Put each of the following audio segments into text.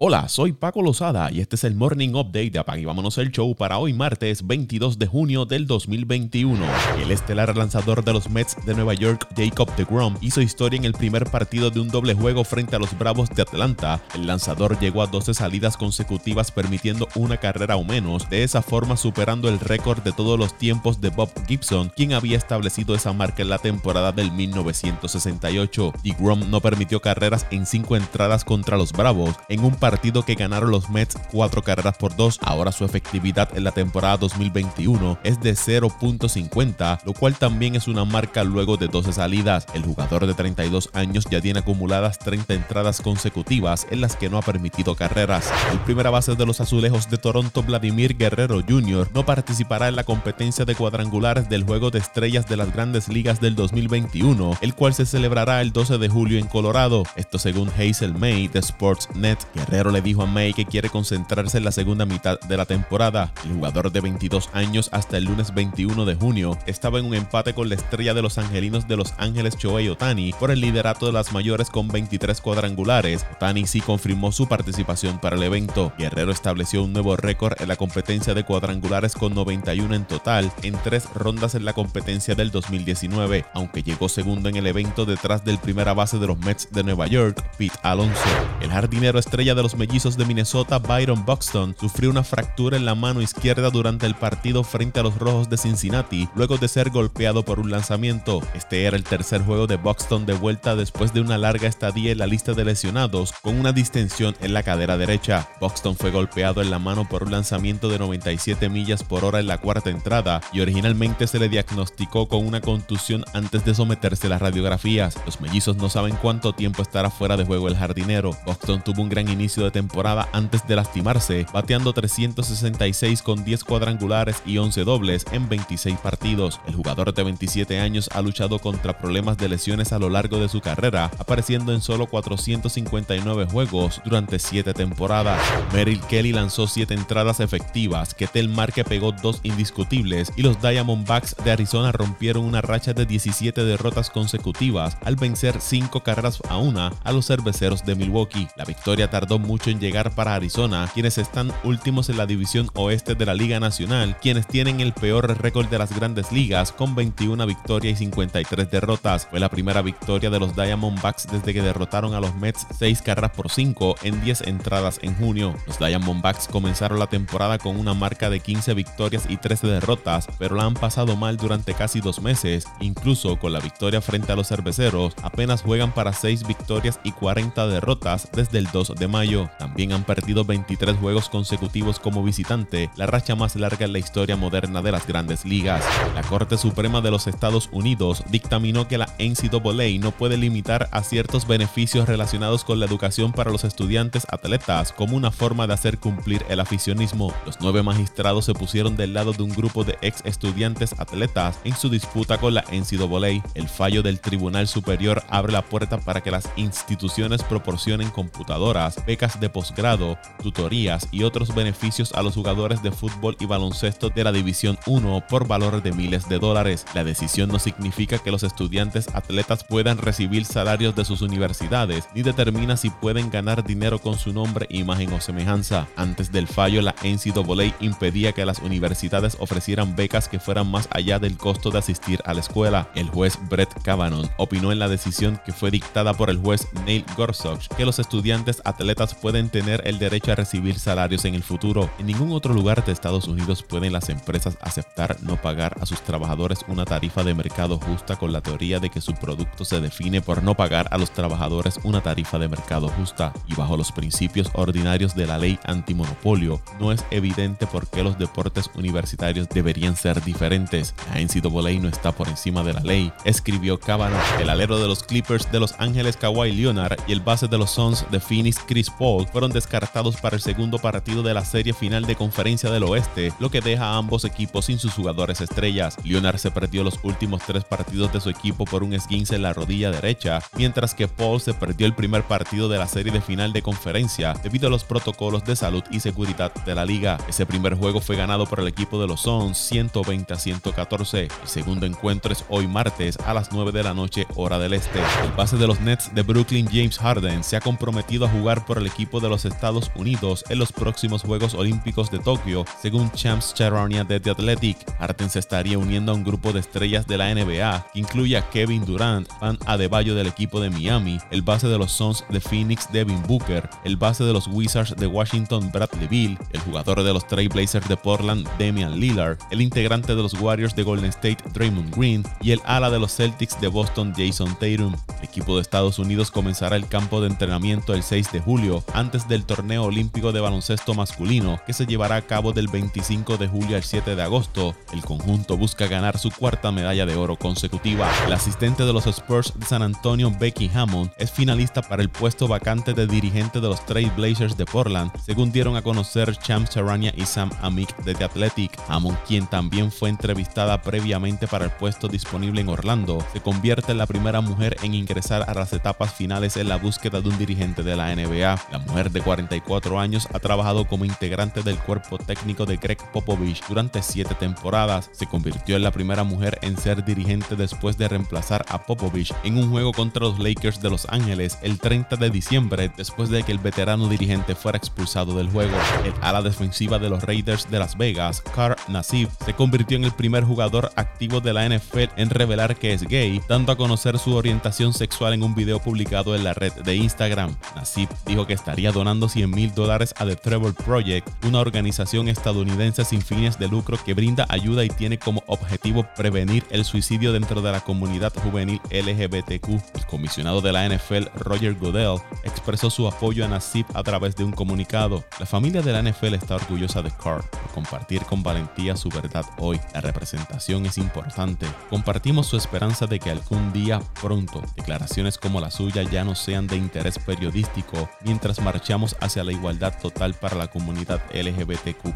Hola, soy Paco Lozada y este es el Morning Update de Apague Vámonos el Show para hoy martes 22 de junio del 2021. El estelar lanzador de los Mets de Nueva York, Jacob DeGrom, hizo historia en el primer partido de un doble juego frente a los Bravos de Atlanta. El lanzador llegó a 12 salidas consecutivas permitiendo una carrera o menos, de esa forma superando el récord de todos los tiempos de Bob Gibson, quien había establecido esa marca en la temporada del 1968. DeGrom no permitió carreras en cinco entradas contra los Bravos en un partido que ganaron los Mets cuatro carreras por dos. Ahora su efectividad en la temporada 2021 es de 0.50, lo cual también es una marca luego de 12 salidas. El jugador de 32 años ya tiene acumuladas 30 entradas consecutivas en las que no ha permitido carreras. El primera base de los azulejos de Toronto, Vladimir Guerrero Jr., no participará en la competencia de cuadrangulares del Juego de Estrellas de las Grandes Ligas del 2021, el cual se celebrará el 12 de julio en Colorado. Esto según Hazel May de Sportsnet. Guerrero le dijo a May que quiere concentrarse en la segunda mitad de la temporada. El jugador de 22 años hasta el lunes 21 de junio estaba en un empate con la estrella de los angelinos de Los Ángeles Shohei Otani por el liderato de las mayores con 23 cuadrangulares. Otani sí confirmó su participación para el evento. Guerrero estableció un nuevo récord en la competencia de cuadrangulares con 91 en total en tres rondas en la competencia del 2019, aunque llegó segundo en el evento detrás del primera base de los Mets de Nueva York, Pete Alonso. El jardinero estrella de los mellizos de Minnesota, Byron Buxton, sufrió una fractura en la mano izquierda durante el partido frente a los Rojos de Cincinnati, luego de ser golpeado por un lanzamiento. Este era el tercer juego de Buxton de vuelta después de una larga estadía en la lista de lesionados, con una distensión en la cadera derecha. Buxton fue golpeado en la mano por un lanzamiento de 97 millas por hora en la cuarta entrada y originalmente se le diagnosticó con una contusión antes de someterse a las radiografías. Los mellizos no saben cuánto tiempo estará fuera de juego el jardinero. Buxton tuvo un gran inicio de temporada antes de lastimarse, bateando 366 con 10 cuadrangulares y 11 dobles en 26 partidos. El jugador de 27 años ha luchado contra problemas de lesiones a lo largo de su carrera, apareciendo en solo 459 juegos durante 7 temporadas. Merrill Kelly lanzó 7 entradas efectivas, Ketel Marque pegó 2 indiscutibles y los Diamondbacks de Arizona rompieron una racha de 17 derrotas consecutivas al vencer 5 carreras a una a los cerveceros de Milwaukee. La victoria tardó mucho en llegar para Arizona, quienes están últimos en la división oeste de la Liga Nacional, quienes tienen el peor récord de las grandes ligas con 21 victorias y 53 derrotas. Fue la primera victoria de los Diamondbacks desde que derrotaron a los Mets 6 carreras por 5 en 10 entradas en junio. Los Diamondbacks comenzaron la temporada con una marca de 15 victorias y 13 derrotas, pero la han pasado mal durante casi dos meses. Incluso con la victoria frente a los cerveceros, apenas juegan para 6 victorias y 40 derrotas desde el 2 de mayo. También han perdido 23 juegos consecutivos como visitante, la racha más larga en la historia moderna de las grandes ligas. La Corte Suprema de los Estados Unidos dictaminó que la NCAA no puede limitar a ciertos beneficios relacionados con la educación para los estudiantes atletas como una forma de hacer cumplir el aficionismo. Los nueve magistrados se pusieron del lado de un grupo de ex estudiantes atletas en su disputa con la NCAA. El fallo del Tribunal Superior abre la puerta para que las instituciones proporcionen computadoras, becas de posgrado, tutorías y otros beneficios a los jugadores de fútbol y baloncesto de la División 1 por valor de miles de dólares. La decisión no significa que los estudiantes atletas puedan recibir salarios de sus universidades, ni determina si pueden ganar dinero con su nombre, imagen o semejanza. Antes del fallo, la NCAA impedía que las universidades ofrecieran becas que fueran más allá del costo de asistir a la escuela. El juez Brett Kavanaugh opinó en la decisión que fue dictada por el juez Neil Gorsuch que los estudiantes atletas pueden tener el derecho a recibir salarios en el futuro. En ningún otro lugar de Estados Unidos pueden las empresas aceptar no pagar a sus trabajadores una tarifa de mercado justa con la teoría de que su producto se define por no pagar a los trabajadores una tarifa de mercado justa y bajo los principios ordinarios de la ley antimonopolio no es evidente por qué los deportes universitarios deberían ser diferentes. La NCAA no está por encima de la ley, escribió Kavanaugh, el alero de los Clippers de Los Ángeles Kawhi Leonard y el base de los Suns de Phoenix Chris Paul fueron descartados para el segundo partido de la serie final de Conferencia del Oeste, lo que deja a ambos equipos sin sus jugadores estrellas. Leonard se perdió los últimos tres partidos de su equipo por un esguince en la rodilla derecha, mientras que Paul se perdió el primer partido de la serie de final de conferencia debido a los protocolos de salud y seguridad de la liga. Ese primer juego fue ganado por el equipo de los Suns 120 a 114. El segundo encuentro es hoy martes a las 9 de la noche hora del este. El base de los Nets de Brooklyn James Harden se ha comprometido a jugar por el equipo de los Estados Unidos en los próximos Juegos Olímpicos de Tokio, según Champs Charania de The Athletic. Harden se estaría uniendo a un grupo de estrellas de la NBA que incluye a Kevin Durant, Van Adebayo del equipo de Miami, el base de los Suns de Phoenix Devin Booker, el base de los Wizards de Washington Bradley Beal, el jugador de los Trailblazers de Portland Damian Lillard, el integrante de los Warriors de Golden State Draymond Green y el ala de los Celtics de Boston Jason Tatum. Equipo de Estados Unidos comenzará el campo de entrenamiento el 6 de julio, antes del torneo olímpico de baloncesto masculino que se llevará a cabo del 25 de julio al 7 de agosto. El conjunto busca ganar su cuarta medalla de oro consecutiva. El asistente de los Spurs de San Antonio, Becky Hammond, es finalista para el puesto vacante de dirigente de los Trail Blazers de Portland, según dieron a conocer Cham Charania y Sam Amick de The Athletic. Hammond, quien también fue entrevistada previamente para el puesto disponible en Orlando, se convierte en la primera mujer en ingresar a las etapas finales en la búsqueda de un dirigente de la NBA. La mujer de 44 años ha trabajado como integrante del cuerpo técnico de Greg Popovich durante siete temporadas. Se convirtió en la primera mujer en ser dirigente después de reemplazar a Popovich en un juego contra los Lakers de Los Ángeles el 30 de diciembre después de que el veterano dirigente fuera expulsado del juego. El ala defensiva de los Raiders de Las Vegas, Carl Nassib, se convirtió en el primer jugador activo de la NFL en revelar que es gay, dando a conocer su orientación sexual en un video publicado en la red de Instagram. Nassib dijo que estaría donando 100 mil dólares a The Trevor Project, una organización estadounidense sin fines de lucro que brinda ayuda y tiene como objetivo prevenir el suicidio dentro de la comunidad juvenil LGBTQ. El comisionado de la NFL, Roger Goodell, expresó su apoyo a Nassib a través de un comunicado. La familia de la NFL está orgullosa de Carr por compartir con valentía su verdad hoy. La representación es importante. Compartimos su esperanza de que algún día pronto declaraciones como la suya ya no sean de interés periodístico mientras marchamos hacia la igualdad total para la comunidad LGBTQ.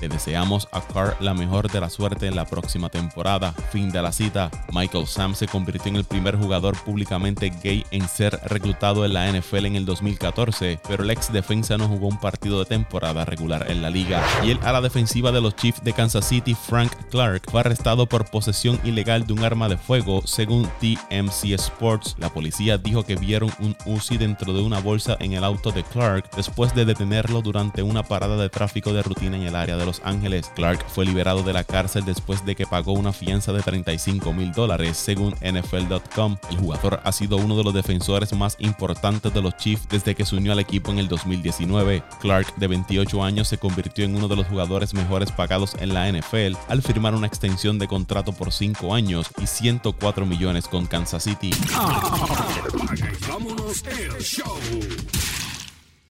Le deseamos a Carr la mejor de la suerte en la próxima temporada. Fin de la cita. Michael Sam se convirtió en el primer jugador públicamente gay en ser reclutado en la NFL en el 2014, pero el ex defensa no jugó un partido de temporada regular en la liga. Y el ala defensiva de los Chiefs de Kansas City, Frank Clark, fue arrestado por posesión ilegal de un arma de fuego, según TMC Sports. La policía dijo que vieron un Uzi dentro de una bolsa en el auto de Clark después de detenerlo durante una parada de tráfico de rutina en el área de Los Ángeles. Clark fue liberado de la cárcel después de que pagó una fianza de 35 mil dólares, según NFL.com. El jugador ha sido uno de los defensores más importantes de los Chiefs desde que se unió al equipo en el 2019. Clark, de 28 años, se convirtió en uno de los jugadores mejores pagados en la NFL al firmar una extensión de contrato por 5 años y 104 millones con Kansas City. Vámonos el show.